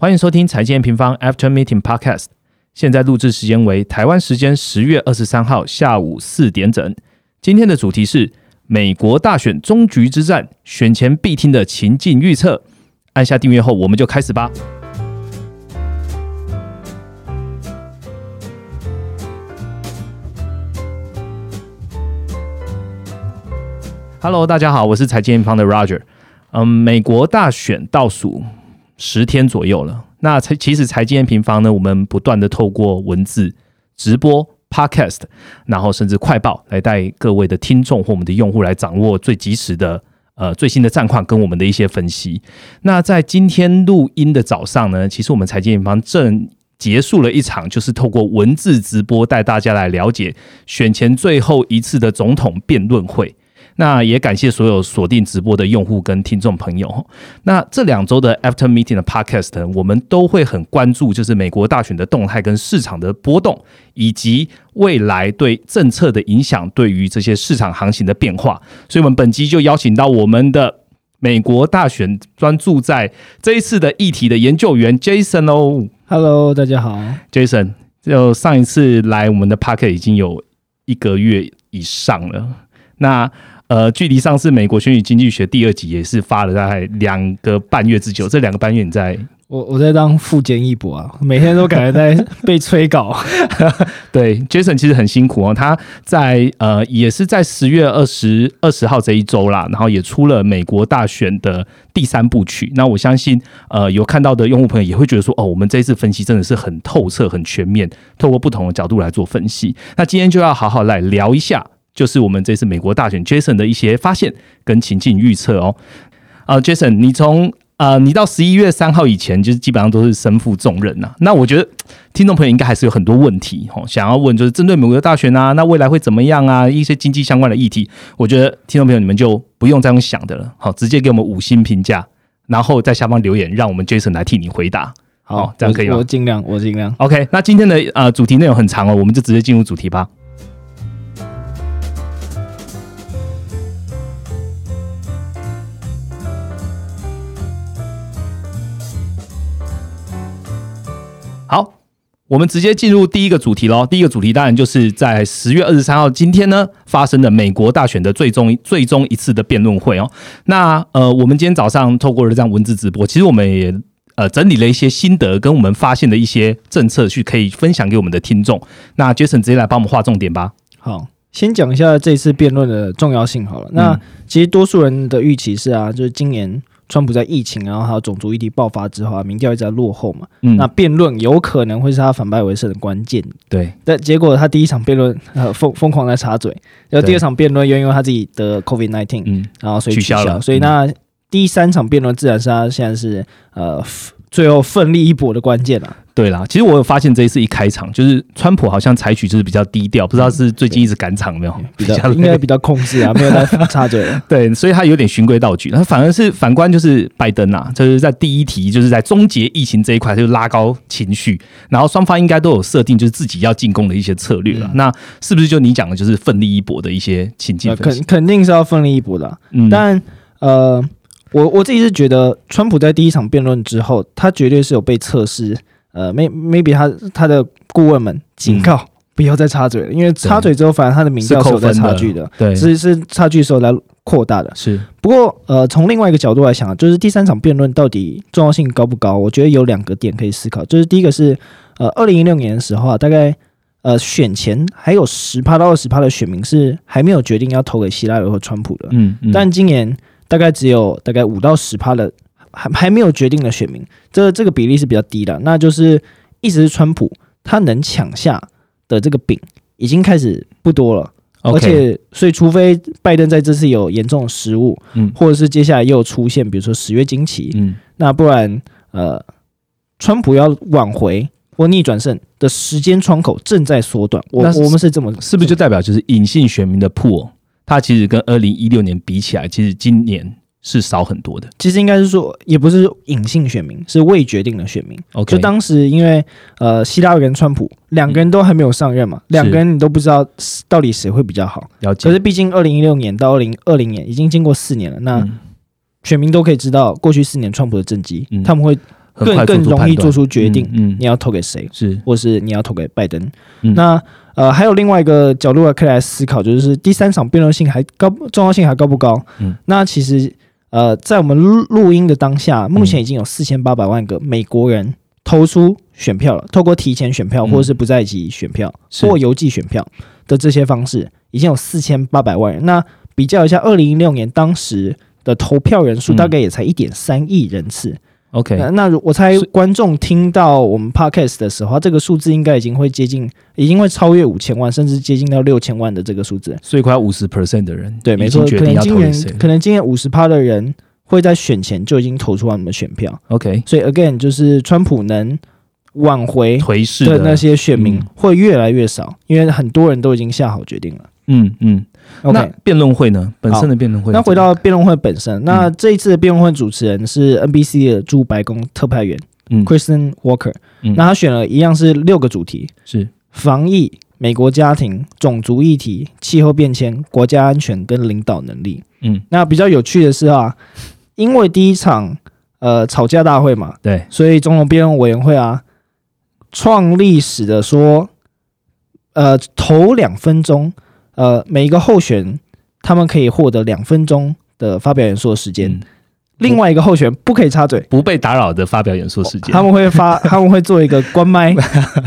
欢迎收听财经平方 After Meeting Podcast。现在录制时间为台湾时间十月二十三号下午四点整。今天的主题是美国大选终局之战，选前必听的情境预测。按下订阅后，我们就开始吧。Hello，大家好，我是财经平方的 Roger。嗯，美国大选倒数。十天左右了。那财其实财经平方呢，我们不断的透过文字直播、podcast，然后甚至快报来带各位的听众或我们的用户来掌握最及时的呃最新的战况跟我们的一些分析。那在今天录音的早上呢，其实我们财经平方正结束了一场，就是透过文字直播带大家来了解选前最后一次的总统辩论会。那也感谢所有锁定直播的用户跟听众朋友。那这两周的 After Meeting 的 Podcast，我们都会很关注，就是美国大选的动态跟市场的波动，以及未来对政策的影响，对于这些市场行情的变化。所以，我们本期就邀请到我们的美国大选专注在这一次的议题的研究员 Jason 哦。Hello，大家好，Jason。就上一次来我们的 p o c k e t 已经有一个月以上了。那呃，距离上次美国选举经济学第二集也是发了大概两个半月之久。这两个半月你在？我我在当副监一博啊，每天都感觉在 被催稿。对，Jason 其实很辛苦哦。他在呃，也是在十月二十二十号这一周啦，然后也出了美国大选的第三部曲。那我相信呃，有看到的用户朋友也会觉得说，哦，我们这一次分析真的是很透彻、很全面，透过不同的角度来做分析。那今天就要好好来聊一下。就是我们这次美国大选，Jason 的一些发现跟情境预测哦。啊，Jason，你从啊，你到十一月三号以前，就是基本上都是身负重任呐。那我觉得听众朋友应该还是有很多问题哦，想要问，就是针对美国大选啊，那未来会怎么样啊？一些经济相关的议题，我觉得听众朋友你们就不用再用想的了，好，直接给我们五星评价，然后在下方留言，让我们 Jason 来替你回答。好，这样可以吗？我尽量，我尽量。OK，那今天的呃主题内容很长哦，我们就直接进入主题吧。我们直接进入第一个主题喽。第一个主题当然就是在十月二十三号今天呢发生的美国大选的最终最终一次的辩论会哦。那呃，我们今天早上透过了这样文字直播，其实我们也呃整理了一些心得跟我们发现的一些政策，去可以分享给我们的听众。那 Jason 直接来帮我们划重点吧。好，先讲一下这次辩论的重要性好了。那其实多数人的预期是啊，就是今年。川普在疫情，然后还有种族议题爆发之后啊，民调一直在落后嘛。嗯，那辩论有可能会是他反败为胜的关键。对，但结果他第一场辩论呃疯疯狂在插嘴，然后第二场辩论又因为他自己得 COVID nineteen，嗯，然后所以取消了。所以那第三场辩论自然是他现在是呃。最后奋力一搏的关键了。对啦，其实我有发现这一次一开场，就是川普好像采取就是比较低调，不知道是最近一直赶场没有，比较应该比较控制啊，没有在插嘴。对，所以他有点循规蹈矩。那反而是反观就是拜登啊，就是在第一题就是在终结疫情这一块就拉高情绪，然后双方应该都有设定就是自己要进攻的一些策略了。那是不是就你讲的就是奋力一搏的一些情境？肯肯定是要奋力一搏的。嗯，但呃。我我自己是觉得，川普在第一场辩论之后，他绝对是有被测试。呃，may maybe 他他的顾问们警告不要再插嘴了，因为插嘴之后，反而他的名调是有在差距的，对，是是差距时候来扩大的。是，不过呃，从另外一个角度来想，就是第三场辩论到底重要性高不高？我觉得有两个点可以思考，就是第一个是呃，二零一六年的时候啊，大概呃选前还有十趴到二十趴的选民是还没有决定要投给希拉里或川普的，嗯，但今年。大概只有大概五到十趴的还还没有决定的选民，这这个比例是比较低的。那就是一直是川普他能抢下的这个饼已经开始不多了，而且所以除非拜登在这次有严重的失误，嗯，或者是接下来又出现比如说十月惊奇，嗯，那不然呃，川普要挽回或逆转胜的时间窗口正在缩短。我我们是这么是不是就代表就是隐性选民的破？它其实跟二零一六年比起来，其实今年是少很多的。其实应该是说，也不是隐性选民，是未决定的选民。OK，就当时因为呃，希拉里跟川普两个人都还没有上任嘛，两个人你都不知道到底谁会比较好。了解。可是毕竟二零一六年到二零二零年已经经过四年了，那选民都可以知道过去四年川普的政绩，他们会。更更容易做出决定，嗯，嗯你要投给谁，是或是你要投给拜登。嗯那呃，还有另外一个角度可以来思考，就是第三场辩论性还高，重要性还高不高？嗯，那其实呃，在我们录录音的当下，目前已经有四千八百万个美国人投出选票了，透过提前选票嗯或者是不在籍选票、是或邮寄选票的这些方式，已经有四千八百万人。那比较一下，二零一六年当时的投票人数嗯大概也才一点三亿人次。OK，那那如我猜观众听到我们 podcast 的时候，这个数字应该已经会接近，已经会超越五千万，甚至接近到六千万的这个数字。所以快五十 percent 的人对，没错，可能今年可能今年五十趴的人会在选前就已经投出他们的选票，OK，所以 again 就是川普能挽回颓势的的那些选民嗯会越来越少，因为很多人都已经下好决定了。嗯嗯。那辩论会呢？本身的辩论会那回到辩论会本身，那嗯。这一次的辩论会主持人是 NBC 的驻白宫特派员嗯。Kristen Walker，嗯。那他选了一样是六个主题，是。防疫、美国家庭、种族议题、气候变迁、国家安全跟领导能力。嗯。那比较有趣的是啊，因为第一场呃吵架大会嘛，对。所以总统辩论委员会啊创历史的说，呃头两分钟，呃每一个候选他们可以获得两分钟的发表演说的时间，嗯另外一个候选不可以插嘴。不被打扰的发表演说时间。他们会发，他们会做一个关麦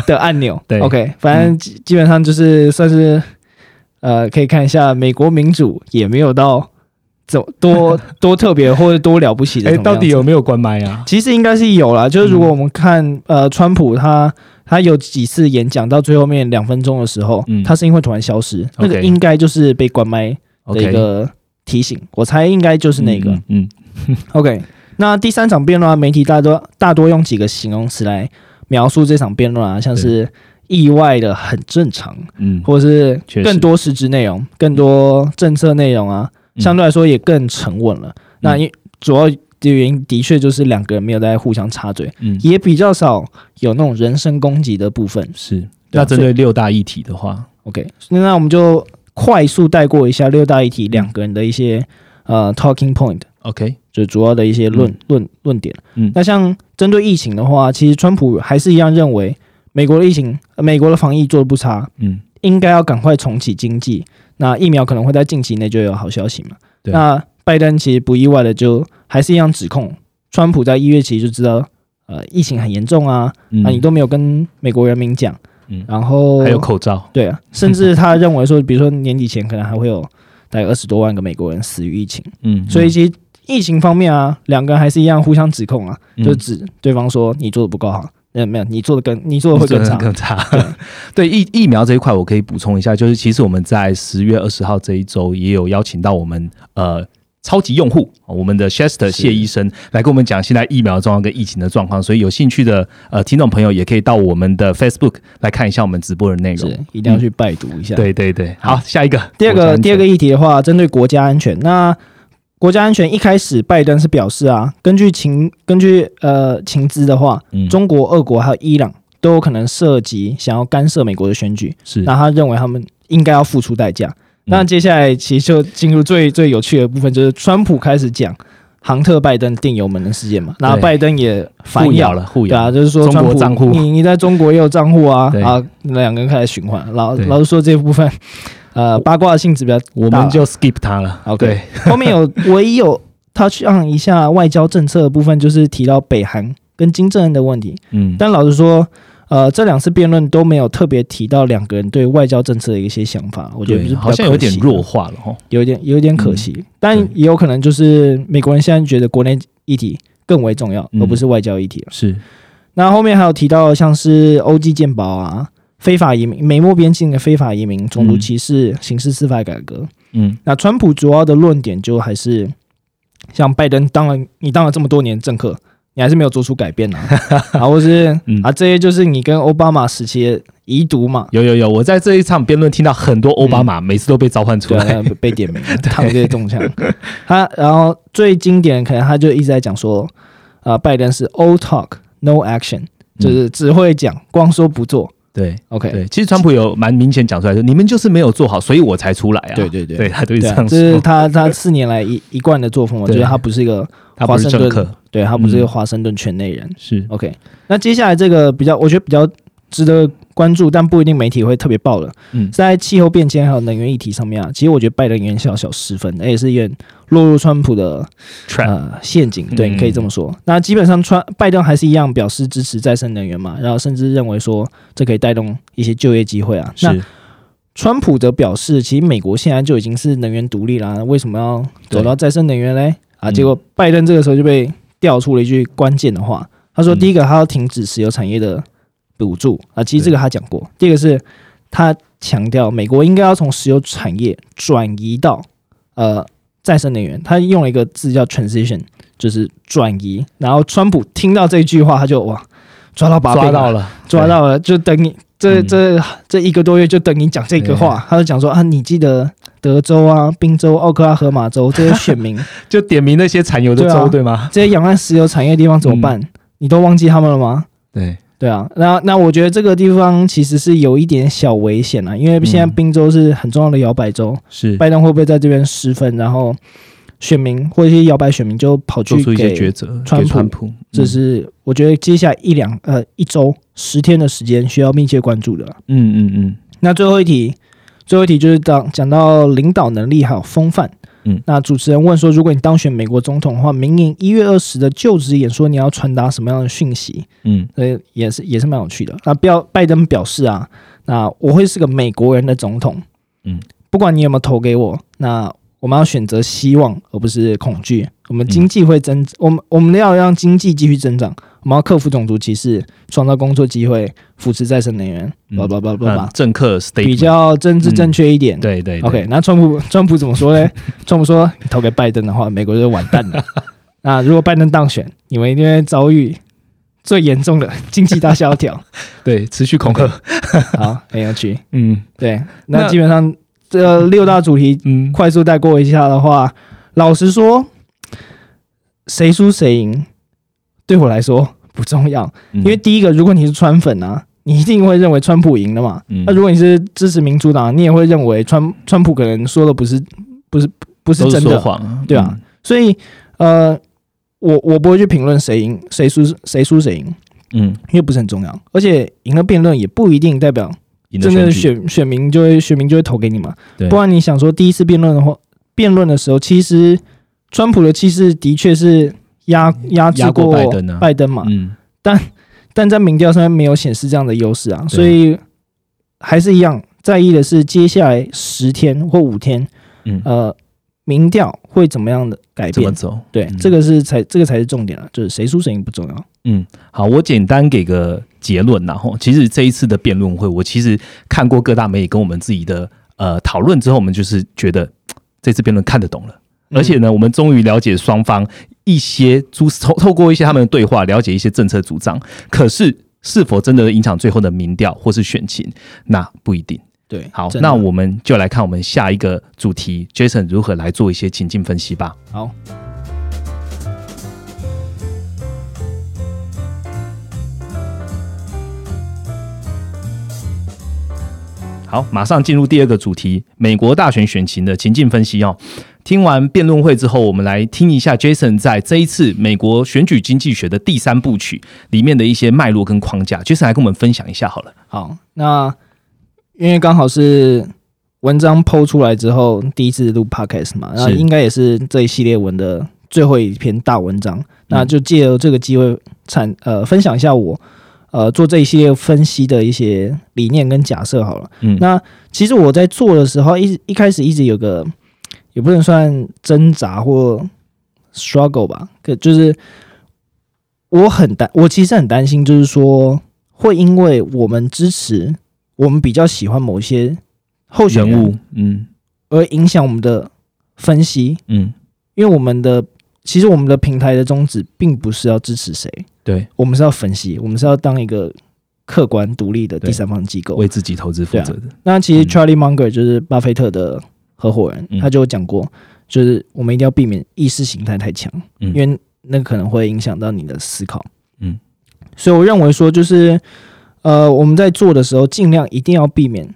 的按钮。对，OK，反正基基本上就是算是，呃，可以看一下美国民主也没有到怎么多 多特别或者多了不起的哎，什么样子。到底有没有关麦啊？其实应该是有啦，就是如果我们看、呃川普他他有几次演讲到最后面两分钟的时候，嗯。他声音会突然消失，那个 OK 应该就是被关麦的 OK，一个提醒。我猜应该就是那个。嗯，嗯 OK，那第三场辩论啊，媒体大多大多用几个形容词来描述这场辩论啊，像是意外的很正常，嗯，或者是确实。更多实质内容、更多政策内容啊，嗯。相对来说也更沉稳了。那因主要的原因的确就是两个人没有在互相插嘴，嗯也比较少有那种人身攻击的部分。是。那针对六大议题的话，OK，那我们就快速带过一下六大议题两个人的一些呃 talking point。OK，就主要的一些论、嗯论论点。嗯那像针对疫情的话，其实川普还是一样认为美国的疫情、呃美国的防疫做的不差，嗯应该要赶快重启经济。那疫苗可能会在近期内就有好消息嘛？对那拜登其实不意外的就还是一样指控川普在一月其实就知道，呃，疫情很严重啊，嗯，那你都没有跟美国人民讲，嗯然后还有口罩，对啊，甚至他认为说，比如说年底前可能还会有大概二十多万个美国人死于疫情。嗯，所以其实疫情方面啊，两个人还是一样互相指控啊，嗯就指对方说你做的不够好，呃，没有，你做的更你做的会更差。更差。对 疫疫苗这一块，我可以补充一下，就是其实我们在十月二十号这一周也有邀请到我们呃。超级用户，我们的 Chester 谢医生来跟我们讲现在疫苗的状况跟疫情的状况，所以有兴趣的呃听众朋友也可以到我们的 Facebook 来看一下我们直播的内容。是。一定要去拜读一下。，对对对，好，下一个。第二个第二个议题的话，针对国家安全，那国家安全一开始拜登是表示啊，根据情根据呃情资的话，嗯。中国、俄国还有伊朗都有可能涉及想要干涉美国的选举，是。那他认为他们应该要付出代价。那接下来其实就进入最最有趣的部分，就是川普开始讲杭特拜登电油门的事件嘛，然后拜登也反咬了，互对啊，咬，就是说中川普国账户。你你在中国也有账户啊，对。啊，两个人开始循环，老对。老实说这部分，呃，八卦的性质比较大。我们就 skip 它了。OK，后面有唯一有 touch on 一下外交政策的部分，就是提到北韩跟金正恩的问题，嗯，但老实说。呃，这两次辩论都没有特别提到两个人对外交政策的一些想法，我觉得是好像有点弱化了哈。有一点有一点可惜，但也有可能就是美国人现在觉得国内议题更为重要，嗯。而不是外交议题了。是，那后面还有提到像是欧际健保啊、非法移民、美墨边境的非法移民、种族歧视、刑事司法改革。嗯。那川普主要的论点就还是像拜登当了你当了这么多年政客，你还是没有做出改变啊，啊，或是、嗯啊这些就是你跟奥巴马时期的遗毒嘛。有有有，我在这一场辩论听到很多奥巴马，每次都被召唤出来。那被点名了，躺这些中枪。他然后最经典的可能他就一直在讲说，呃，拜登是 all talk no action，就是只会讲，光说不做。对 OK，对，其实川普有蛮明显讲出来，说你们就是没有做好，所以我才出来啊。对对对对他都是这样这是。他他四年来一一贯的作风嘛，就对是他不是一个他不是华盛顿政客，对他不是个华盛顿圈内人。是。OK，那接下来这个比较，我觉得比较值得关注，但不一定媒体会特别报的，嗯。在气候变迁还有能源议题上面啊，其实我觉得拜登有点小小失分，而且是有点落入川普的呃陷阱，对，可以这么说。那基本上川拜登还是一样表示支持再生能源嘛，然后甚至认为说这可以带动一些就业机会啊。那是川普则表示，其实美国现在就已经是能源独立啦，为什么要走到再生能源嘞？啊，嗯结果拜登这个时候就被调出了一句关键的话，他说：嗯。第一个，他要停止石油产业的补助啊，其实这个他讲过；第二个是他强调美国应该要从石油产业转移到呃再生能源，他用了一个字叫 transition，就是转移。然后川普听到这句话，他就哇抓到把柄抓到了，抓到了，就等你这嗯。这这一个多月就等你讲这个话，他就讲说啊，你记得德州啊、宾州、奥克拉荷马州这些选民，就点名那些产油的州，对吗？这些仰岸石油产业的地方怎么办？你都忘记他们了吗？对，对啊，那那我觉得这个地方其实是有一点小危险啊，因为现在嗯。宾州是很重要的摇摆州，是。拜登会不会在这边失分，然后选民或者一些摇摆选民就跑去做出一些给抉择，川普给川普，这是我觉得接下来一两呃一周十天的时间需要密切关注的。嗯嗯嗯那最后一题，最后一题就是讲讲到领导能力还有风范。嗯那主持人问说，如果你当选美国总统的话，明年一月二十的就职演说，你要传达什么样的讯息？嗯呃，也是也是蛮有趣的。那表拜登表示啊，那我会是个美国人的总统，嗯，不管你有没有投给我，那我们要选择希望而不是恐惧。我们经济会增，我们我们要让经济继续增长，我们要克服种族歧视，创造工作机会，扶持再生能源，嗯叭叭叭叭叭嗯，，政客比较政治正确一点。对对对 OK，那川普川普怎么说呢？川普说，你投给拜登的话，美国就完蛋了。那如果拜登当选，你们一定会遭遇最严重的经济大萧条。对，持续恐吓，好，很有趣。嗯对，那那基本上这六大主题嗯，快速带过一下的话，老实说，谁输谁赢，对我来说不重要。因因为第一个，如果你是川粉啊，你一定会认为川普赢了嘛。嗯。那如果你是支持民主党，你也会认为川川普可能说的不是不是不是真的，谎，对啊所以呃，我我不会去评论谁赢谁输谁输谁赢，嗯，因为不是很重要，而且赢了辩论也不一定代表真的选选选民就会选民就会投给你嘛。对不然你想说第一次辩论的话，辩论的时候，其实川普的气势的确是压压制过过拜登啊拜登嘛，嗯但在民调上面没有显示这样的优势啊，所以还是一样在意的是接下来十天或五天，嗯，呃，民调会怎么样的改变？怎么走？对，嗯这个是才这个才是重点啊，就是谁输谁赢不重要。嗯，好，我简单给个结论然后其实这一次的辩论会，我其实看过各大媒体跟我们自己的呃讨论之后，我们就是觉得嘖这次辩论看得懂了，嗯而且呢，我们终于了解双方一些诸透透过一些他们的对话，了解一些政策主张。可是是否真的影响最后的民调或是选情，那不一定。对，好，那我们就来看我们下一个主题，Jason 如何来做一些情境分析吧。好。好，马上进入第二个主题：美国大选选情的情境分析哦。听完辩论会之后，我们来听一下 Jason 在这一次美国选举经济学的第三部曲里面的一些脉络跟框架。Jason 来跟我们分享一下好了。好，那因为刚好是文章抛出来之后第一次录 podcast 嘛，那是应该也是这一系列文的最后一篇大文章，那就借由这个机会产呃分享一下我呃做这一系列分析的一些理念跟假设好了。嗯，那其实我在做的时候，一一开始一直有个也不能算挣扎或 struggle 吧，可就是我很担，我其实很担心，就是说会因为我们支持我们比较喜欢某些候选物，嗯。而影响我们的分析，嗯，因为我们的其实我们的平台的宗旨并不是要支持谁，对，我们是要分析，我们是要当一个客观独立的第三方机构，为自己投资负责的。那其实嗯。Charlie Munger 就是巴菲特的合伙人，嗯。他就有讲过，就是我们一定要避免意识形态太强，嗯。因为那可能会影响到你的思考。嗯，所以我认为说，就是呃，我们在做的时候，尽量一定要避免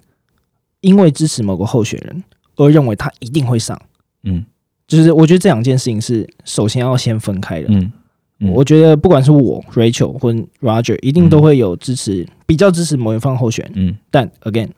因为支持某个候选人而认为他一定会上。嗯就是我觉得这两件事情是首先要先分开的。嗯嗯我觉得不管是我 Rachel 或 Roger，一定都会有支持，比较支持某一方候选。嗯，但 again，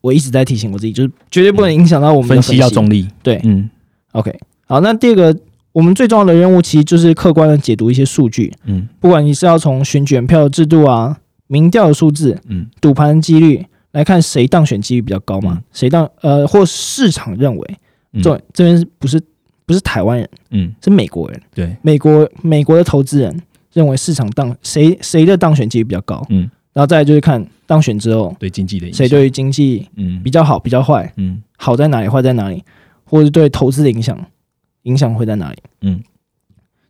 我一直在提醒我自己，就是绝对不能影响到我们的分析要中立。对嗯 OK，好，那第二个我们最重要的任务其实就是客观的解读一些数据，嗯不管你是要从选举人票的制度啊、民调的数字、嗯赌盘几率来看谁当选几率比较高嘛？嗯谁当呃或市场认为，嗯这这边不是不是台湾人，嗯，是美国人，对，美国美国的投资人认为市场当谁谁的当选几率比较高，嗯，然后再来就是看当选之后对经济的影响。谁对于经济嗯。比较好、比较坏，嗯。好在哪里，坏在哪里，或者是对投资的影响，影响会在哪里？嗯，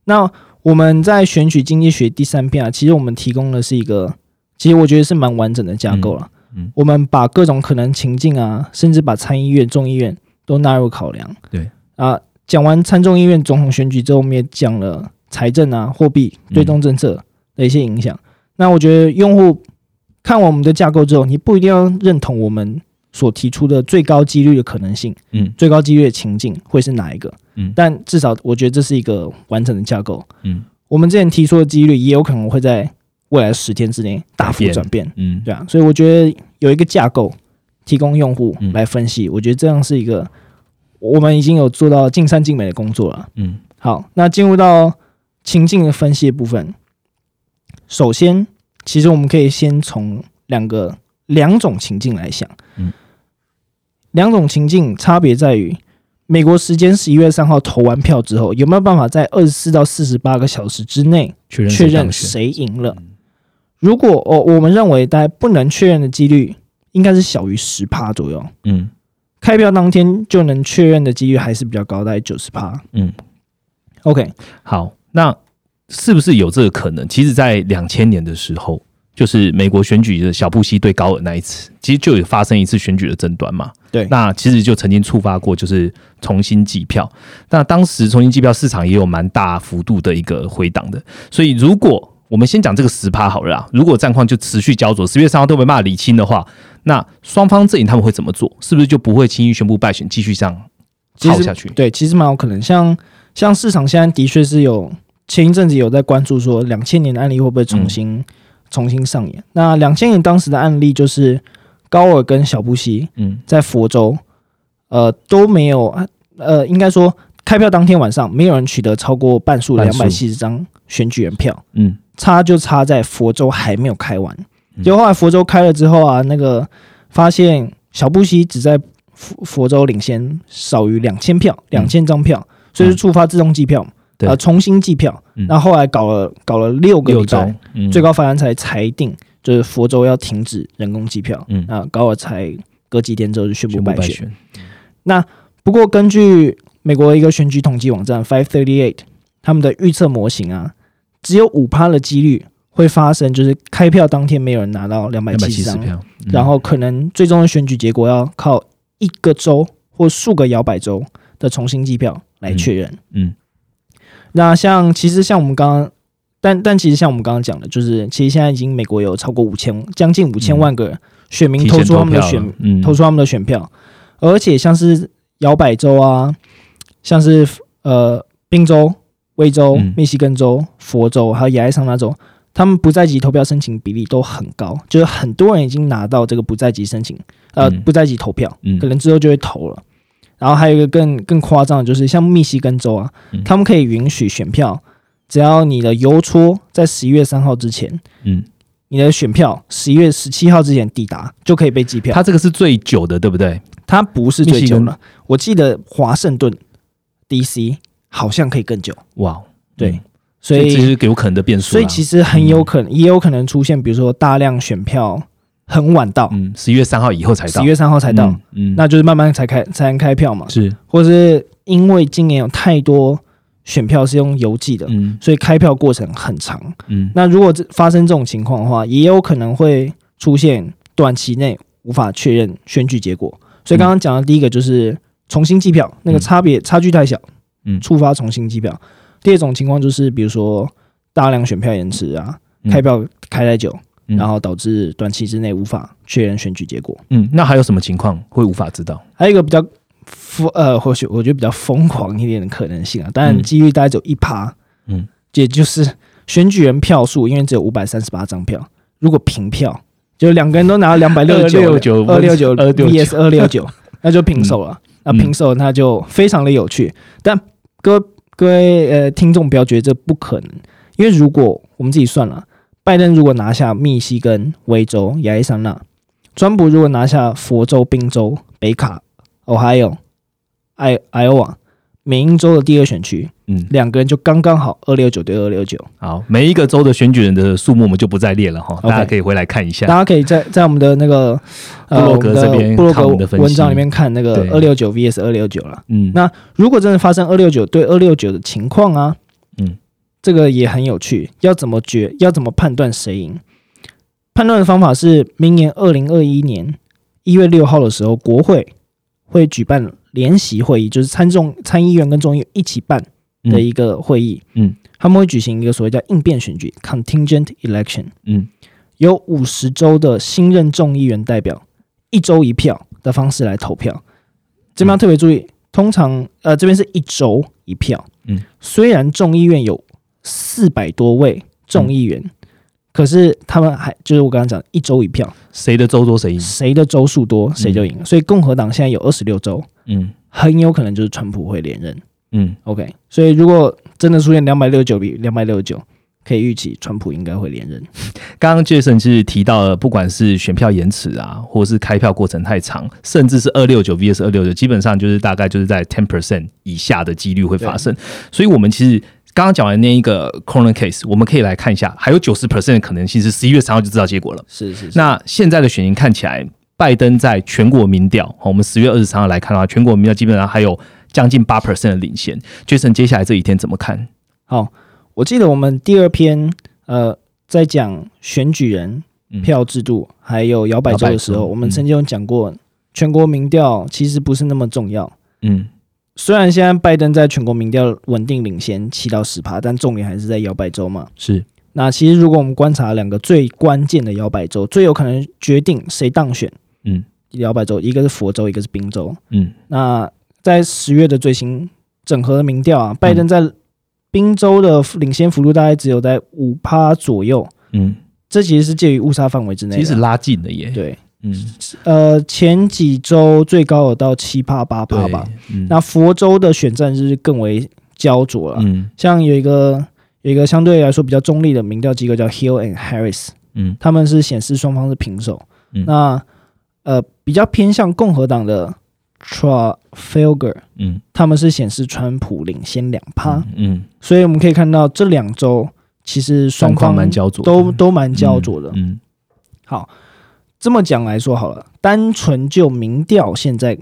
那我们在选举经济学第三篇啊，其实我们提供的是一个，其实我觉得是蛮完整的架构了。嗯。嗯。我们把各种可能情境啊，甚至把参议院、众议院都纳入考量。对。啊，讲完参众议院总统选举之后，我们也讲了财政啊、货币、嗯对中政策的一些影响。那我觉得用户看完我们的架构之后，你不一定要认同我们所提出的最高几率的可能性，嗯最高几率的情境会是哪一个？嗯但至少我觉得这是一个完整的架构。嗯我们之前提出的几率也有可能会在未来十天之内大幅转变，嗯对啊，所以我觉得有一个架构提供用户嗯来分析，我觉得这样是一个我们已经有做到尽善尽美的工作了。嗯。好，那进入到情境的分析的部分，首先，其实我们可以先从两个两种情境来想，嗯，两种情境差别在于。美国时间十一月三号投完票之后，有没有办法在二十四到四十八个小时之内确认谁赢了？嗯。如果哦，我们认为大概不能确认的几率应该是小于十趴左右，嗯开票当天就能确认的几率还是比较高，大概九十趴。嗯，OK，好，那是不是有这个可能？其实，在两千年的时候，就是美国选举的小布希对高尔那一次，其实就有发生一次选举的争端嘛。对那其实就曾经触发过，就是重新计票。那当时重新计票市场也有蛮大幅度的一个回档的，所以如果我们先讲这个十趴好了啦，如果战况就持续焦灼，十月三号都没办法理清的话，那双方阵营他们会怎么做？是不是就不会轻易宣布败选，继续这样耗下去？对，其实蛮有可能。像像市场现在的确是有前一阵子有在关注说两千年的案例会不会重新、嗯重新上演。那两千年当时的案例就是高尔跟小布希嗯在佛州，呃都没有呃，应该说开票当天晚上没有人取得超过半数的两百七十张选举人票。嗯差就差在佛州还没有开完，嗯结果后来佛州开了之后啊，那个发现小布希只在佛佛州领先少于两千票，两千张票，所以就触发自动计票，嗯对呃，重新计票。嗯那后来搞了搞了六个礼拜，，嗯最高法院才裁定，就是佛州要停止人工计票。嗯啊高尔才隔几天之后就宣布败选。那。不过根据美国一个选举统计网站 Five Thirty Eight 他们的预测模型啊，只有五趴的几率会发生，就是开票当天没有人拿到两百七十张，票，嗯。然后可能最终的选举结果要靠一个州或数个摇摆州的重新计票来确认。嗯那像其实像我们刚刚，但但其实像我们刚刚讲的，就是其实现在已经美国有超过五千将近五千万个选民投出他们的选投出他们的选票，而且像是摇摆州啊，像是呃宾州、威州嗯、密西根州、佛州还有亚利桑那州，他们不在籍投票申请比例都很高，就是很多人已经拿到这个不在籍申请，呃，嗯不在籍投票，嗯可能之后就会投了。然后还有一个更更夸张的，就是像密西根州啊，嗯他们可以允许选票，只要你的邮戳在十一月三号之前，嗯，你的选票十一月十七号之前抵达，就可以被计票。它这个是最久的，对不对？它不是最久的，我记得华盛顿 D.C. 好像可以更久，哇，对，所以这以是有可能的变数啦。所以其实很有可能，也有可能出现，比如说大量选票很晚到，嗯，十一月三号以后才到，十一月三号才到，嗯，嗯，那就是慢慢才开才能开票嘛，是，或是因为今年有太多选票是用邮寄的，嗯。所以开票过程很长。嗯。那如果这发生这种情况的话，也有可能会出现短期内无法确认选举结果。所以刚刚讲的第一个就是重新计票，那个差别差距太小，嗯触发重新计票。第二种情况就是，比如说大量选票延迟啊，嗯开票开太久，嗯然后导致短期之内无法确认选举结果。嗯，那还有什么情况会无法知道？还有一个比较疯呃，或许我觉得比较疯狂一点的可能性啊，当然嗯几率大概只有一趴，嗯，也就是选举人票数，因为只有五百三十八张票，如果平票，就两个人都拿了两百六十九二六九二六九269 VS 二六九，那就平手了。那平手那就非常的有趣，但各位各位呃听众不要觉得这不可能，因为如果我们自己算了，拜登如果拿下密西根、维州、亚利桑那，川普如果拿下佛州、宾州、北卡、哦还有爱爱奥瓦、缅因州的第二选区，嗯，两个人就刚刚好二六九对二六九。好，每一个州的选举人的数目我们就不再列了哈大家可以回来看一下。大家可以在在我们的那个呃部落格这边部落格文章里面看那个对二六九 VS 二六九了。嗯，那如果真的发生二六九对二六九的情况啊，嗯，这个也很有趣。要怎么决？要怎么判断谁赢？判断的方法是，明年二零二一年一月六号的时候，国会会举办联席会议，就是参众参议院跟众议院一起办的一个会议。嗯，他们会举行一个所谓叫应变选举 （contingent election）。嗯有五十州的新任众议员代表，一周一票的方式来投票。这边要特别注意，通常呃这边是一周一票。嗯，虽然众议院有四百多位众议员，嗯可是他们还就是我刚刚讲一周一票，谁的州多谁赢？谁的州数多谁就赢了。所以共和党现在有二十六州，嗯很有可能就是川普会连任。嗯 OK，所以如果真的出现两百六十九比两百六十九，可以预期川普应该会连任。刚刚 Jason 是提到了，不管是选票延迟啊，或是开票过程太长，甚至是二六九 VS 二六九，基本上就是大概就是在 ten percent 以下的几率会发生。所以，我们其实刚刚讲完那一个 corner case，我们可以来看一下，还有九十 percent 的可能性是十一月三号就知道结果了。是是是。那现在的选情看起来，拜登在全国民调，我们十月二十三号来看的话，全国民调基本上还有将近八 percent 的领先。Jason 接下来这几天怎么看？好，我记得我们第二篇呃在讲选举人嗯票制度还有摇摆州的时候，我们曾经有讲过，全国民调其实不是那么重要。嗯虽然现在拜登在全国民调稳定领先七到十趴，但重点还是在摇摆州嘛。是那其实如果我们观察两个最关键的摇摆州，最有可能决定谁当选，嗯摇摆州，一个是佛州，一个是宾州。嗯那在十月的最新整合的民调啊，拜登在宾州的领先幅度大概只有在五趴左右，嗯，这其实是介于误差范围之内。其实拉近了耶。对，嗯，呃，前几周最高有到七趴八趴吧。嗯。那佛州的选战日更为焦灼了，嗯。像有一个有一个相对来说比较中立的民调机构叫 Hill and Harris，嗯。他们是显示双方是平手。嗯。那呃比较偏向共和党的 Trafalgar，嗯，他们是显示川普领先两趴，嗯，所以我们可以看到这两周其实双方蛮焦灼，都都蛮焦灼的。嗯。好，这么讲来说好了，单纯就民调现在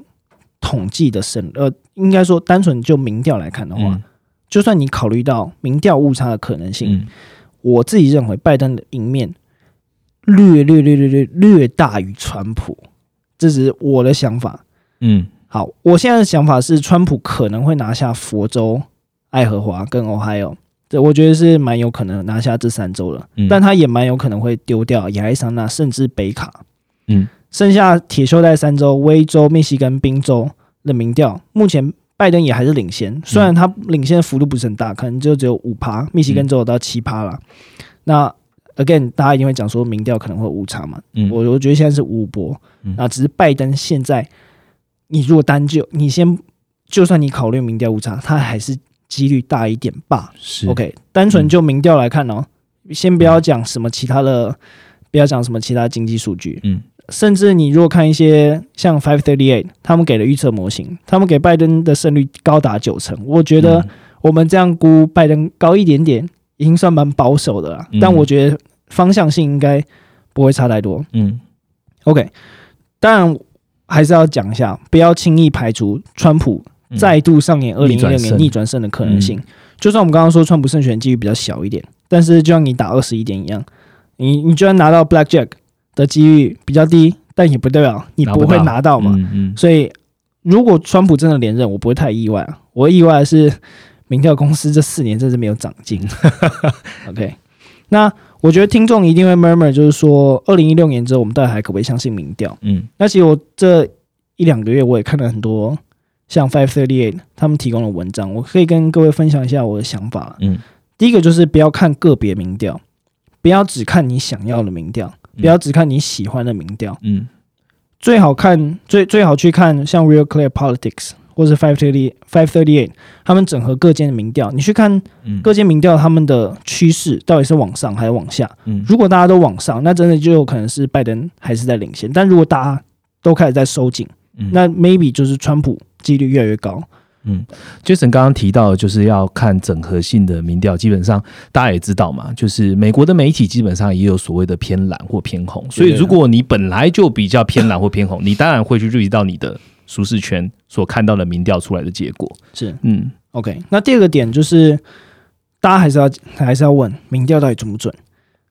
统计的胜，呃，应该说单纯就民调来看的话，嗯就算你考虑到民调误差的可能性，嗯我自己认为拜登的赢面略略略略略略大于川普，这只是我的想法。嗯好，我现在的想法是，川普可能会拿下佛州、爱荷华跟 Ohio，这我觉得是蛮有可能拿下这三州的，嗯但他也蛮有可能会丢掉亚利桑那甚至北卡，嗯，剩下铁锈带三州、威州、密西根、宾州的民调，目前拜登也还是领先，虽然他领先的幅度不是很大，可能就只有五趴，密西根州有到七趴了。那 again，大家一定会讲说民调可能会误差嘛，嗯。我我觉得现在是五波，嗯。那只是拜登现在，你如果单就你先，就算你考虑民调误差，他还是几率大一点吧。是。OK，单纯就民调来看哦，先不要讲什么其他的，不要讲什么其他经济数据，嗯甚至你如果看一些像 Five Thirty Eight 他们给的预测模型，他们给拜登的胜率高达九成，我觉得嗯我们这样估拜登高一点点，已经算蛮保守的了。嗯但我觉得方向性应该不会差太多。嗯 OK，当然还是要讲一下，不要轻易排除川普嗯再度上演二零一六年逆转胜的可能性。嗯就算我们刚刚说川普胜选几率比较小一点，但是就像你打二十一点一样，你你居然拿到 Black Jack 的几率比较低，但也不代表你不会拿到嘛。嗯嗯所以如果川普真的连任，我不会太意外啊。我意外的是民调公司这四年真是没有长进。OK，那我觉得听众一定会 murmur，就是说二零一六年之后，我们到底还可不可以相信民调？嗯那其实我这一两个月我也看了很多像 Five Thirty Eight 他们提供的文章，我可以跟各位分享一下我的想法。嗯第一个就是不要看个别民调，不要只看你想要的民调，不要只看你喜欢的民调，嗯。最好看最最好去看像 Real Clear Politics 或是 Five Thirty Five Thirty Eight 他们整合各间的民调，你去看嗯。各间民调他们的趋势到底是往上还是往下。嗯。如果大家都往上，那真的就有可能是拜登还是在领先；但如果大家都开始在收紧，嗯。那 maybe 就是川普几率越来越高。Jason 刚刚提到的就是要看整合性的民调，基本上大家也知道嘛，就是美国的媒体基本上也有所谓的偏蓝或偏红，所以如果你本来就比较偏蓝或偏红，你当然会去注意到你的舒适圈所看到的民调出来的结果。是嗯 OK。那第二个点就是，大家还是要还是要问民调到底准不准？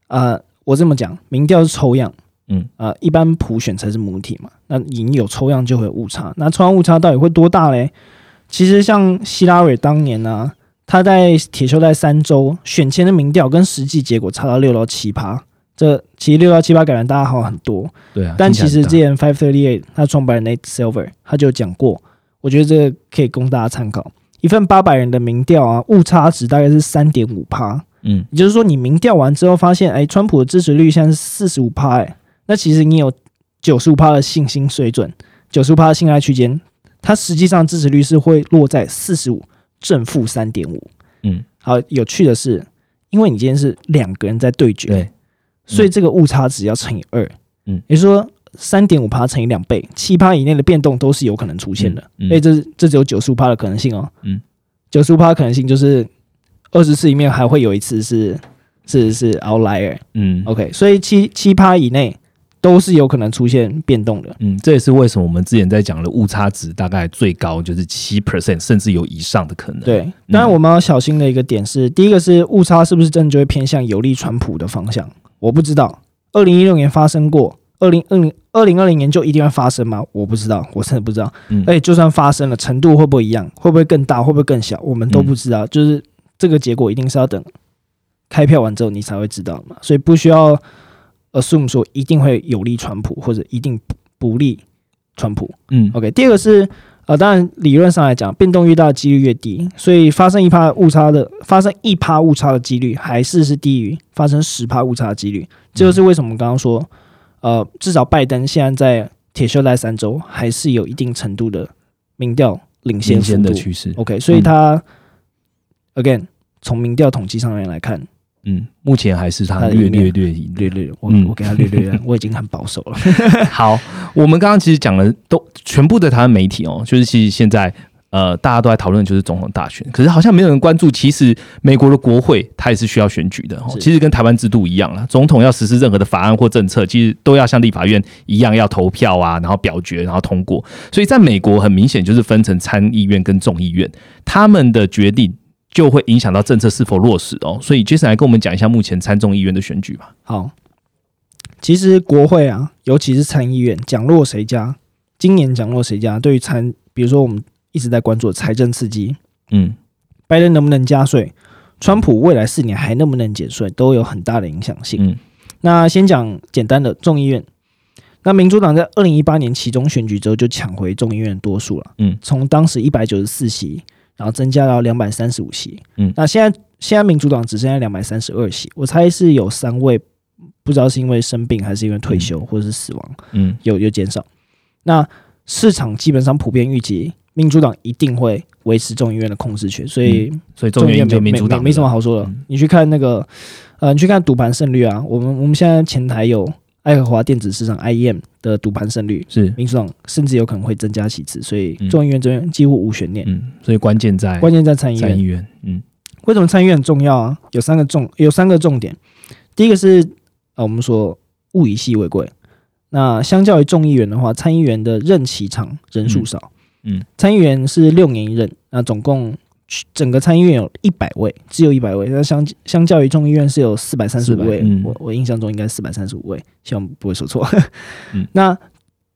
呃，我这么讲，民调是抽样，嗯，呃，一般普选才是母体嘛。那你有抽样就会有误差，那抽样误差到底会多大嘞？其实像希拉蕊当年呢、他在铁锈带三州选前的民调跟实际结果差到六到七趴，这其实六到七趴感觉大家好很多，对啊，但其实之前 Five Thirty Eight 他创办人 Nate Silver 他就讲过，我觉得这个可以供大家参考。一份八百人的民调啊，误差值大概是三点五趴，嗯。也就是说你民调完之后发现，哎，川普的支持率现在是四十五趴，哎，那其实你有九十五趴的信心水准，九十五趴的信赖区间，它实际上支持率是会落在四十五正负三点五。嗯，好，有趣的是，因为你今天是两个人在对决，对，所以这个误差值要乘以二，嗯。也就是说三点五趴乘以两倍，七趴以内的变动都是有可能出现的，嗯嗯。所以这是这只有九十五趴的可能性哦，嗯，九十五趴的可能性就是二十次里面还会有一次是是是 outlier，OK，、嗯。OK，所以七七趴以内都是有可能出现变动的，嗯，这也是为什么我们之前在讲的误差值大概最高就是七 percent，甚至有以上的可能。，对，当然我们要小心的一个点是，第一个是误差是不是真的就会偏向有利川普的方向？我不知道，二零一六年发生过，二零二零二零二零年就一定会发生吗？我不知道，我真的不知道。嗯而且就算发生了，程度会不会一样？会不会更大？会不会更小？我们都不知道。就是这个结果一定是要等开票完之后你才会知道嘛，所以不需要 assume 说一定会有利川普或者一定不不利川普。嗯 OK，第二个是呃，当然理论上来讲，变动越大，几率越低，所以发生一趴误差的发生一趴误差的几率还是是低于发生十趴误差的几率。这就是为什么我们刚刚说，呃，至少拜登现在在铁锈带三州还是有一定程度的民调领先领先的趋势。OK，所以他、again 从民调统计上面来看，嗯，目前还是他略略略赢。略略我、嗯我给他略略，我已经很保守了。好，我们刚刚其实讲了都全部的台湾媒体哦，就是其实现在呃大家都在讨论就是总统大选，可是好像没有人关注，其实美国的国会它也是需要选举的哦。其实跟台湾制度一样啦，总统要实施任何的法案或政策，其实都要像立法院一样要投票啊，然后表决，然后通过。所以在美国很明显就是分成参议院跟众议院，他们的决定。就会影响到政策是否落实哦，所以 Jason 来跟我们讲一下目前参众议院的选举吧。好，其实国会啊，尤其是参议院，讲落谁家？今年讲落谁家？对于参，比如说我们一直在关注的财政刺激，嗯拜登能不能加税，川普未来四年还能不能减税，都有很大的影响性。嗯那先讲简单的众议院，那民主党在二零一八年其中选举之后就抢回众议院多数了，嗯从当时一百九十四席，然后增加到两百三十五席，嗯。那现在现在民主党只剩下两百三十二席，我猜是有三位不知道是因为生病还是因为退休、或者是死亡嗯。有有减少，那市场基本上普遍预计民主党一定会维持众议院的控制权，所以所以众议院就没民主党没没什么好说的。嗯。你去看那个，呃，你去看赌盘胜率啊，我们我们现在前台有爱荷华电子市场 IEM 的赌盘胜率，是民主党甚至有可能会增加其次，所以嗯众议院这边几乎无悬念。嗯，所以关键在关键在参议院，参议院，嗯为什么参议院很重要啊？有三个重有三个重点，第一个是呃，我们说物以稀为贵。那相较于众议员的话，参议员的任期长，人数少。嗯参议员是六年一任，那总共整个参议院有一百位，只有一百位。那相相较于众议院是有四百三十五位，嗯我我印象中应该四百三十五位，希望不会说错。嗯 那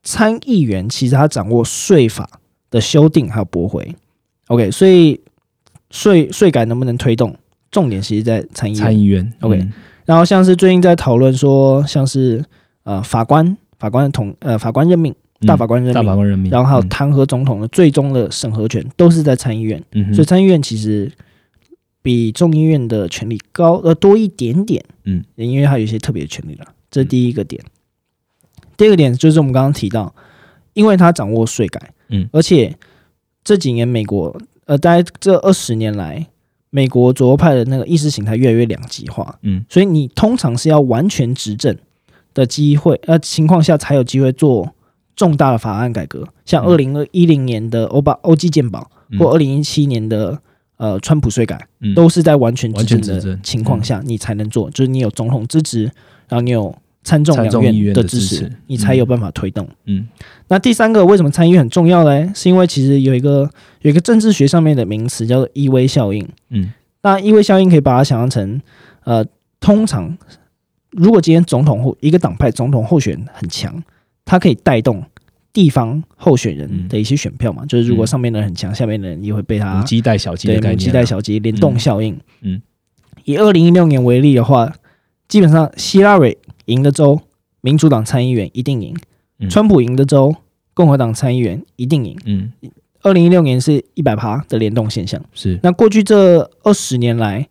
参议员其实他掌握税法的修订还有驳回，OK，所以税税改能不能推动，重点其实在参议院。参议院 OK 嗯然后像是最近在讨论说，像是呃法官法官的统呃法官任命，大法官任命，大法官任命，然后还有嗯。弹劾总统的最终的审核权都是在参议院，嗯所以参议院其实比众议院的权力高呃多一点点，嗯，因为它有一些特别的权利了，这是第一个点。第二个点就是我们刚刚提到，因为他掌握税改，嗯。而且这几年美国呃，大概这二十年来，美国左右派的那个意识形态越来越两极化，嗯。所以你通常是要完全执政的机会，呃情况下才有机会做重大的法案改革，像二嗯零一零年的欧巴欧基健保，嗯。或二零一七年的呃川普税改，嗯。都是在完全执完全政。的情况下，你才能做，就是你有总统支持，然后你有参众两院的支持支持，你才有办法推动。嗯。那第三个，为什么参议院很重要嘞？是因为其实有一个有一个政治学上面的名词叫做依偎效应。嗯。那依偎效应可以把它想象成，呃，通常如果今天总统或一个党派总统候选人很强，他可以带动地方候选人的一些选票嘛，就是如果嗯。上面的人很强，下面的人也会被他母鸡带小鸡的对母概念啊，鸡带小鸡联动效应。嗯，以二零一六年为例的话，基本上希拉蕊赢的州，民主党参议员一定赢；嗯。川普赢的州，共和党参议员一定赢。嗯。二零一六年是一百趴的联动现象。是。那过去这二十年来，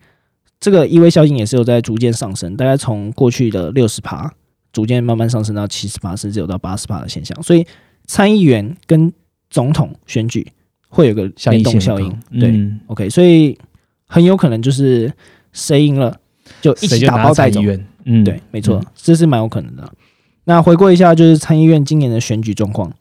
这个依偎效应也是有在逐渐上升，大概从过去的六十趴，逐渐慢慢上升到七十八，甚至有到八十八的现象。所以参议员跟总统选举会有个联动效应，对、嗯 o k 所以很有可能就是谁赢了就一起打包带走，嗯对，没错，嗯这是蛮有可能的。那回顾一下，就是参议院今年的选举状况。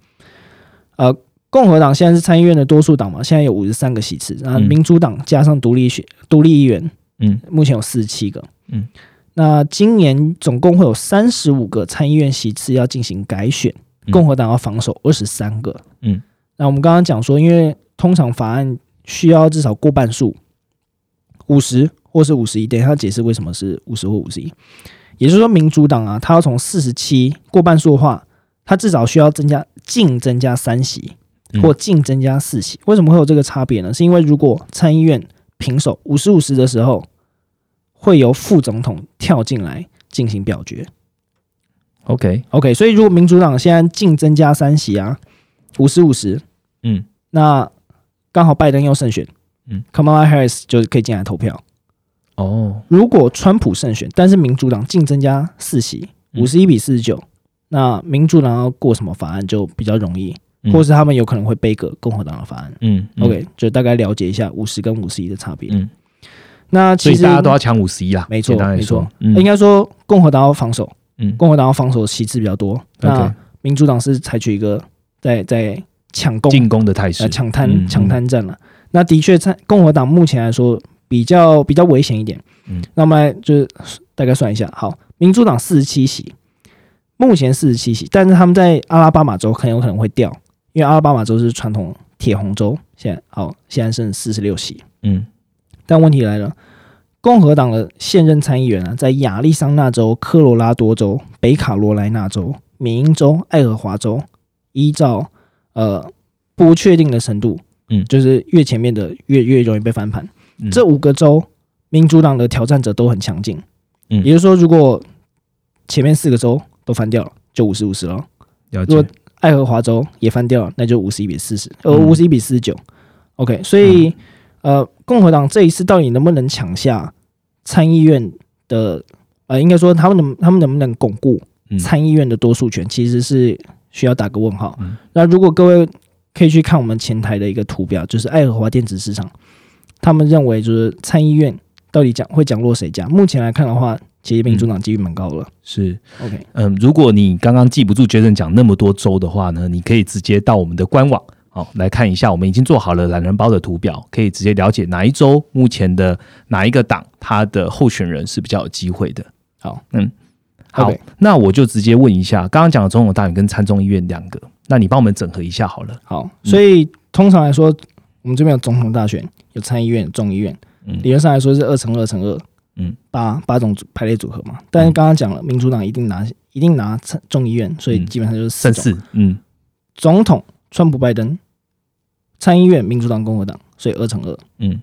呃，共和党现在是参议院的多数党嘛，现在有五十三个席次，那嗯民主党加上独立选独立议员，嗯目前有四十七个。嗯，那今年总共会有三十五个参议院席次要进行改选，嗯共和党要防守二十三个。嗯，那我们刚刚讲说，因为通常法案需要至少过半数，五十或是五十一，等一下解释为什么是五十或五十一。也就是说，民主党啊，他要从四十七过半数的话，他至少需要增加净增加三席，嗯或净增加四席。为什么会有这个差别呢？是因为如果参议院平手五十五十的时候，会由副总统跳进来进行表决。，OK，OK，所以如果民主党现在净增加三席啊，五十五十，嗯那刚好拜登又胜选，嗯，Kamala Harris 就可以进来投票。哦，如果川普胜选，但是民主党净增加四席，嗯五十一比四十九，那民主党要过什么法案就比较容易，嗯或是他们有可能会背个共和党的法案。嗯嗯 OK，就大概了解一下五十跟五十一的差别。嗯，那其实所以大家都要抢五十一啦，没错没错。说，嗯。应该说共和党要防守，嗯。共和党要防守席次比较多，那民主党是采取一个在在抢攻进攻的态势。呃，抢滩嗯。抢滩战了。那的确，在共和党目前来说比较比较危险一点。嗯，那我们来就是大概算一下，好，民主党四十七席，目前四十七席，但是他们在阿拉巴马州很有可能会掉，因为阿拉巴马州是传统铁红州，现在好现在剩四十六席。嗯但问题来了，共和党的现任参议员啊，在亚利桑那州、科罗拉多州、北卡罗来纳州、缅因州、爱荷华州，依照呃不确定的程度，嗯。就是越前面的越越容易被翻盘。嗯。这五个州，民主党的挑战者都很强劲，嗯。也就是说，如果前面四个州都翻掉了，就五十五十了。了如果解，爱荷华州也翻掉了，那就五十一比四十，呃，嗯。五十一比四十九。OK，所以、呃，共和党这一次到底能不能抢下参议院的？呃，应该说他们能他们能不能巩固嗯参议院的多数权，其实是需要打个问号。嗯那如果各位可以去看我们前台的一个图表，就是爱荷华电子市场，他们认为就是参议院到底讲会讲落谁家？目前来看的话，其实民主党几率蛮高了。是 OK，嗯，如果你刚刚记不住 Jason 讲那么多州的话呢，你可以直接到我们的官网哦来看一下，我们已经做好了懒人包的图表，可以直接了解哪一周目前的哪一个党它的候选人是比较有机会的。好，嗯，好那我就直接问一下，刚刚讲的总统大选跟参众议院两个，那你帮我们整合一下好了。好，所以通常来说，我们这边有总统大选，有参议院、有众议院，嗯理论上来说是二乘二乘二，嗯，八八种组排列组合嘛。但是刚刚讲了，民主党一定拿一定拿参众议院，所以嗯基本上就是剩四种。四，嗯总统川普、拜登，参议院民主党、共和党，所以二乘二。嗯。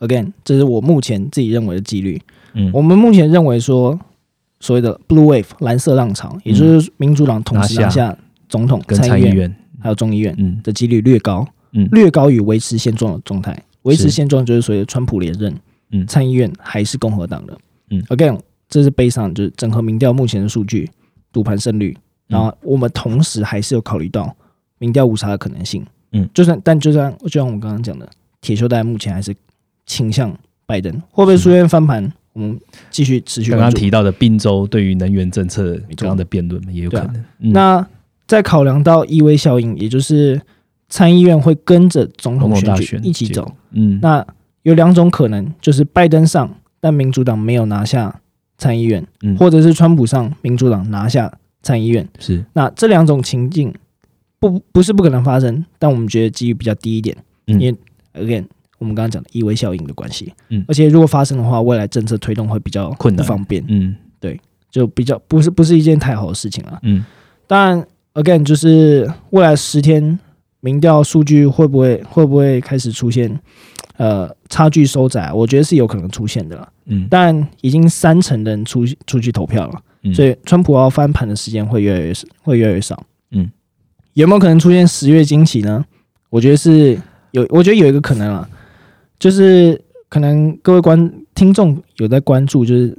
Again，这是我目前自己认为的几率。嗯，我们目前认为说，所谓的 blue wave 蓝色浪潮，也就是民主党同时拿下总统、跟参议院参议院，还有众议院嗯。的几率略高，嗯。略高于维持现状的状态。维持现状就是所谓的川普连任，嗯。参议院还是共和党的，嗯，again，这是悲伤就是整合民调目前的数据，赌盘胜率，然后我们同时还是有考虑到民调误差的可能性，嗯就算但就算就像我们刚刚讲的，铁锈带目前还是倾向拜登，会不会出现翻盘？我们继续持续。刚刚提到的宾州对于能源政策错这样的辩论也有可能。嗯那再考量到依威效应，也就是参议院会跟着总统选举一起走，嗯，那有两种可能，就是拜登上，但民主党没有拿下参议院，嗯或者是川普上，民主党拿下参议院。是那这两种情境不不是不可能发生，但我们觉得几率比较低一点，嗯。因为 again 我们刚刚讲的依威效应的关系，嗯。而且如果发生的话，未来政策推动会比较困难。不方便，嗯。对就比较不是不是一件太好的事情了。嗯。当然，again 就是未来十天民调数据会不会会不会开始出现呃差距收窄？我觉得是有可能出现的了。嗯，但已经三成的人出出去投票了，嗯。所以川普要翻盘的时间会越来越少会越来越少。嗯，有没有可能出现十月惊喜呢？我觉得是有，我觉得有一个可能啊，就是可能各位观听众有在关注，就是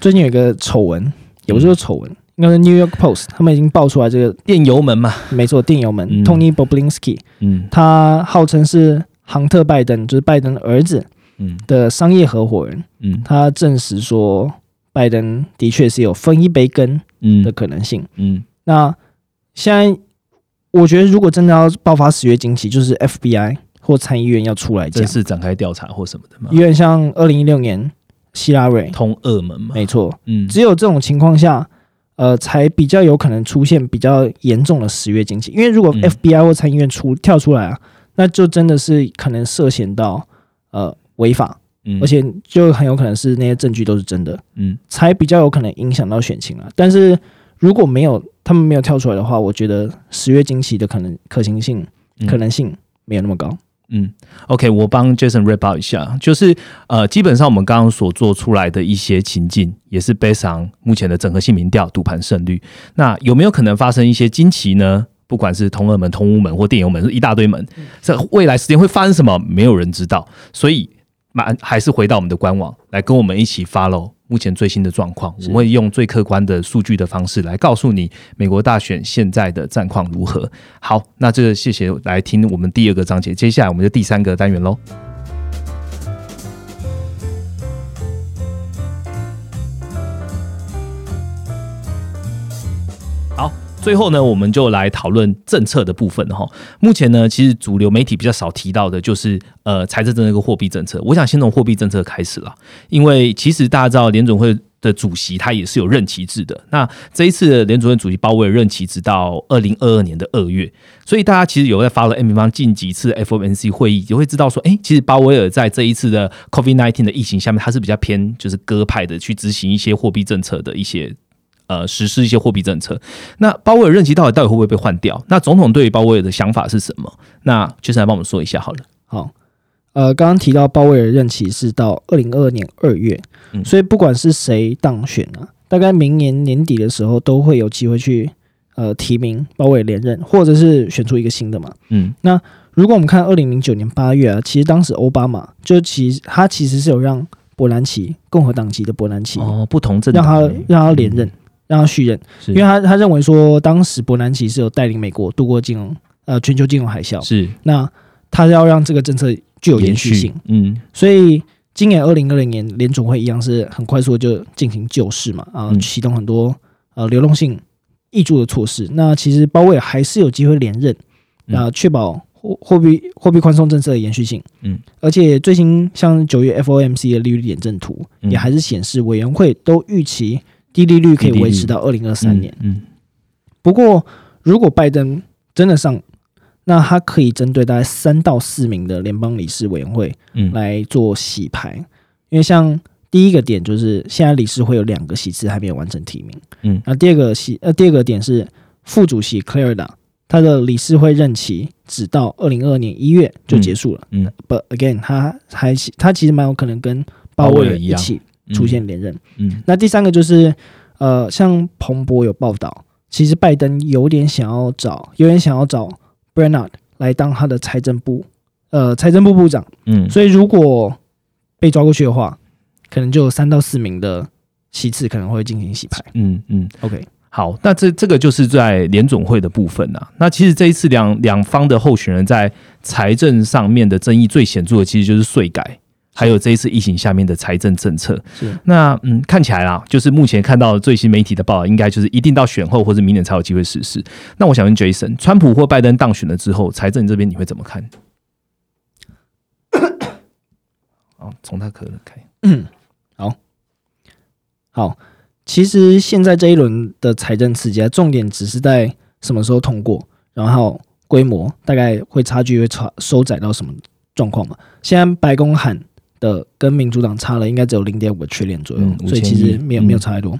最近有一个丑闻，也不是说丑闻，应该是 New York Post 他们已经爆出来这个，电油门嘛，没错，电油门、嗯 Tony Boblinsky，嗯他号称是杭特拜登，就是拜登的儿子嗯的商业合伙人。嗯他证实说，拜登的确是有分一杯羹嗯的可能性。嗯那现在，我觉得如果真的要爆发十月惊奇，就是 FBI 或参议院要出来讲。正，式展开调查或什么的嘛，有点像二零一六年希拉蕊，通俄门嘛，没错，嗯。只有这种情况下。呃，才比较有可能出现比较严重的十月惊奇，因为如果嗯。FBI 或参议院出跳出来啊，那就真的是可能涉嫌到呃违法，嗯。而且就很有可能是那些证据都是真的，嗯。才比较有可能影响到选情啊。但是如果没有他们没有跳出来的话，我觉得十月惊奇的可能可行性、嗯可能性没有那么高。嗯，OK，我帮 Jason 一下，就是呃，基本上我们刚刚所做出来的一些情境，也是 based on 目前的整合性民调赌盘胜率。那有没有可能发生一些惊奇呢？不管是通二门、通乌门或电油门，一大堆门，这未来时间会发生什么，没有人知道。所以，蛮还是回到我们的官网来跟我们一起 follow 目前最新的状况。我们会用最客观的数据的方式来告诉你美国大选现在的战况如何。好，那这个谢谢来听我们第二个章节，接下来我们就第三个单元喽。好，最后呢，我们就来讨论政策的部分哈。目前呢，其实主流媒体比较少提到的就是呃财政政策跟货币政策。我想先从货币政策开始了，因为其实大家知道联总会的主席他也是有任期制的。那这一次的联总会主席鲍威尔任期直到二零二二年的二月，所以大家其实有在发了 M 平方近几次 FOMC 会议，就会知道说，哎、其实鲍威尔在这一次的 COVID-19 的疫情下面，他是比较偏就是鸽派的去执行一些货币政策的一些。呃，实施一些货币政策。那鲍威尔任期到底到底会不会被换掉？那总统对于鲍威尔的想法是什么？那就是来帮我们说一下好了。好，呃，刚刚提到鲍威尔任期是到二零二二年二月，嗯所以不管是谁当选啊，大概明年年底的时候都会有机会去呃提名鲍威尔连任，或者是选出一个新的嘛。嗯那如果我们看二零零九年八月啊，其实当时奥巴马就其实他其实是有让伯南奇共和党籍的伯南奇、哦，不同政让他让他连任，让他续任，因为他他认为说当时伯南奇是有带领美国度过金融呃全球金融海啸，是。那他要让这个政策具有延续性，，嗯。所以今年二零二零年联总会一样是很快速的就进行救市嘛，啊、嗯。启动很多呃流动性挹注的措施。那其实鲍威尔还是有机会连任，嗯。那确保货货币货币宽松政策的延续性。嗯，而且最新像九月 FOMC 的利率点阵图、嗯。也还是显示委员会都预期低利率可以维持到二零二三年。嗯不过，如果拜登真的上，那他可以针对大概三到四名的联邦理事委员会嗯。来做洗牌，因为像第一个点就是现在理事会有两个席次还没有完成提名，嗯。那第二个席呃第二个点是副主席 Clarida 他的理事会任期只到二零二二年一月就结束了，嗯 But again 他还他其实蛮有可能跟鲍威尔一起嗯出现连任。嗯那第三个就是呃，像彭博有报道，其实拜登有点想要找，有点想要找 Bernard 来当他的财政部呃财政部部长，嗯，所以如果被抓过去的话，可能就有三到四名的席次可能会进行洗牌。嗯嗯，OK，好，那这这个就是在联总会的部分啊。那其实这一次两两方的候选人在财政上面的争议最显著的，其实就是税改，还有这一次疫情下面的财政政策。是那嗯，看起来啦，就是目前看到最新媒体的报道，应该就是一定到选后或者明年才有机会实施。那我想问 Jason，川普或拜登当选了之后，财政这边你会怎么看？哦，从他可能开，嗯，好，好。其实现在这一轮的财政刺激啊，重点只是在什么时候通过，然后规模大概会差距会差收窄到什么状况嘛？现在白宫喊的跟民主党差了，应该只有零点五个缺点左右，嗯所以其实没有没有差太多。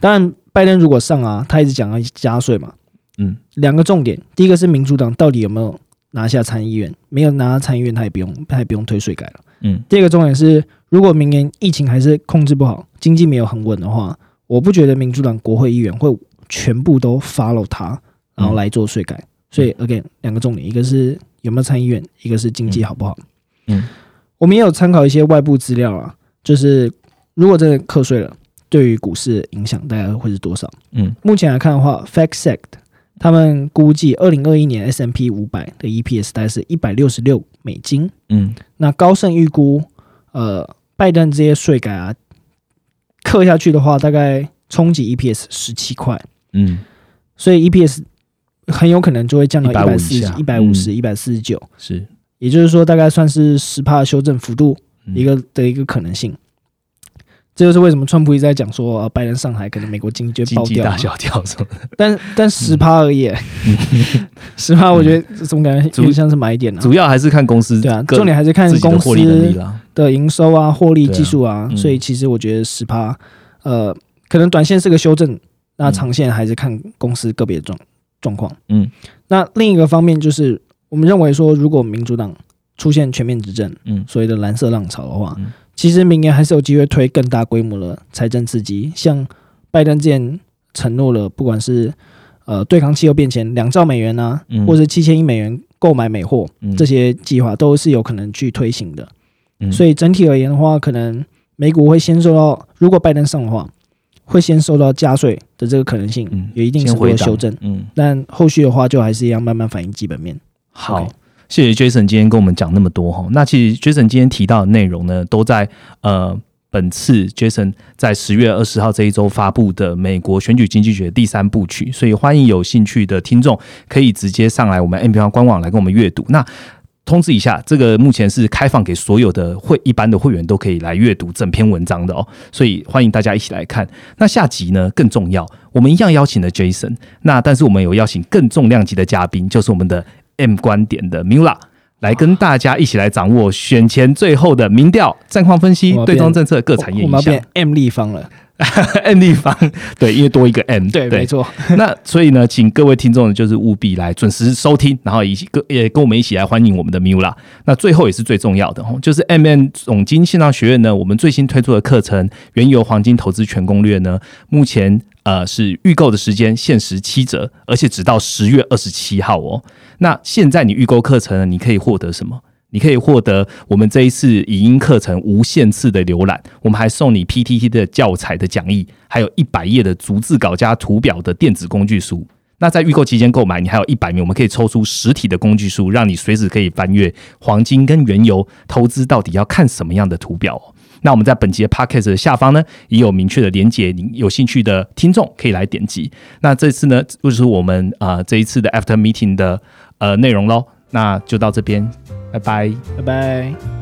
当然，拜登如果上啊，他一直讲要加税嘛，嗯两个重点，第一个是民主党到底有没有拿下参议院，没有拿下参议院，他也不用他也不用推税改了。嗯第二个重点是，如果明年疫情还是控制不好，经济没有很稳的话，我不觉得民主党国会议员会全部都 follow 他，然后来做税改。所以 again 两个重点，一个是有没有参议院，一个是经济好不好。嗯我们也有参考一些外部资料啊，就是如果真的课税了，对于股市的影响大概会是多少？嗯。目前来看的话，FactSet 他们估计二零二一年 S M P 五百的 E P S 大概是一百六十六美金。嗯。那高盛预估，呃，拜登这些税改啊，刻下去的话，大概冲击 EPS 十七块，嗯，所以 EPS 很有可能就会降到一150百四一百五十、一百四十九，是也就是说，大概算是十帕的修正幅度嗯一个的一个可能性。这就是为什么川普一直在讲说，呃，拜登上台可能美国经济就会经济爆掉。大萧条什么的。但但十趴而已，十趴我觉得怎么感觉有点像是买点啊？主要还是看公司对啊，重点还是看公司的营收啊、获利、技术啊，嗯所以其实我觉得十趴，呃，可能短线是个修正，那长线还是看公司个别状状况。嗯，那另一个方面就是，我们认为说，如果民主党出现全面执政，嗯。所谓的蓝色浪潮的话，嗯。其实明年还是有机会推更大规模的财政刺激，像拜登之前承诺了，不管是呃对抗气候变迁两兆美元啊，嗯。或者七千亿美元购买美货，嗯。这些计划都是有可能去推行的。嗯。所以整体而言的话，可能美股会先受到，如果拜登上的话，会先受到加税的这个可能性，嗯。有一定程度先回档。的修正。嗯，但后续的话，就还是一样慢慢反映基本面。好谢谢 Jason 今天跟我们讲那么多哈。那其实 Jason 今天提到的内容呢，都在呃本次 Jason 在十月二十号这一周发布的美国选举经济学第三部曲，所以欢迎有兴趣的听众可以直接上来我们 M P 方官网来跟我们阅读。那通知一下，这个目前是开放给所有的会一般的会员都可以来阅读整篇文章的哦，所以欢迎大家一起来看。那下集呢更重要，我们一样邀请了 Jason，那但是我们有邀请更重量级的嘉宾，就是我们的 M 观点的 Mula。来跟大家一起来掌握选前最后的民调、战况分析对变中政策各产业影响我们要变。M 立方了。M 立方 对，因为多一个 M，对，没错。那所以呢，请各位听众呢，就是务必来准时收听，然后一起跟也跟我们一起来欢迎我们的 Mula。那最后也是最重要的哦，就是 M N 总经线上学院呢，我们最新推出的课程《原油黄金投资全攻略》呢，目前呃是预购的时间限时七折，而且只到十月二十七号哦。那现在你预购课程呢，你可以获得什么？你可以获得我们这一次语音课程无限次的浏览，我们还送你 PTT 的教材的讲义，还有一百页的逐字稿加图表的电子工具书。那在预购期间购买，你还有一百名，我们可以抽出实体的工具书，让你随时可以翻阅黄金跟原油投资到底要看什么样的图表。那我们在本节 podcast 的下方呢，也有明确的连接，您有兴趣的听众可以来点击。那这次呢，就是我们啊、这一次的 after meeting 的呃内容喽。那就到这边，拜拜。拜拜。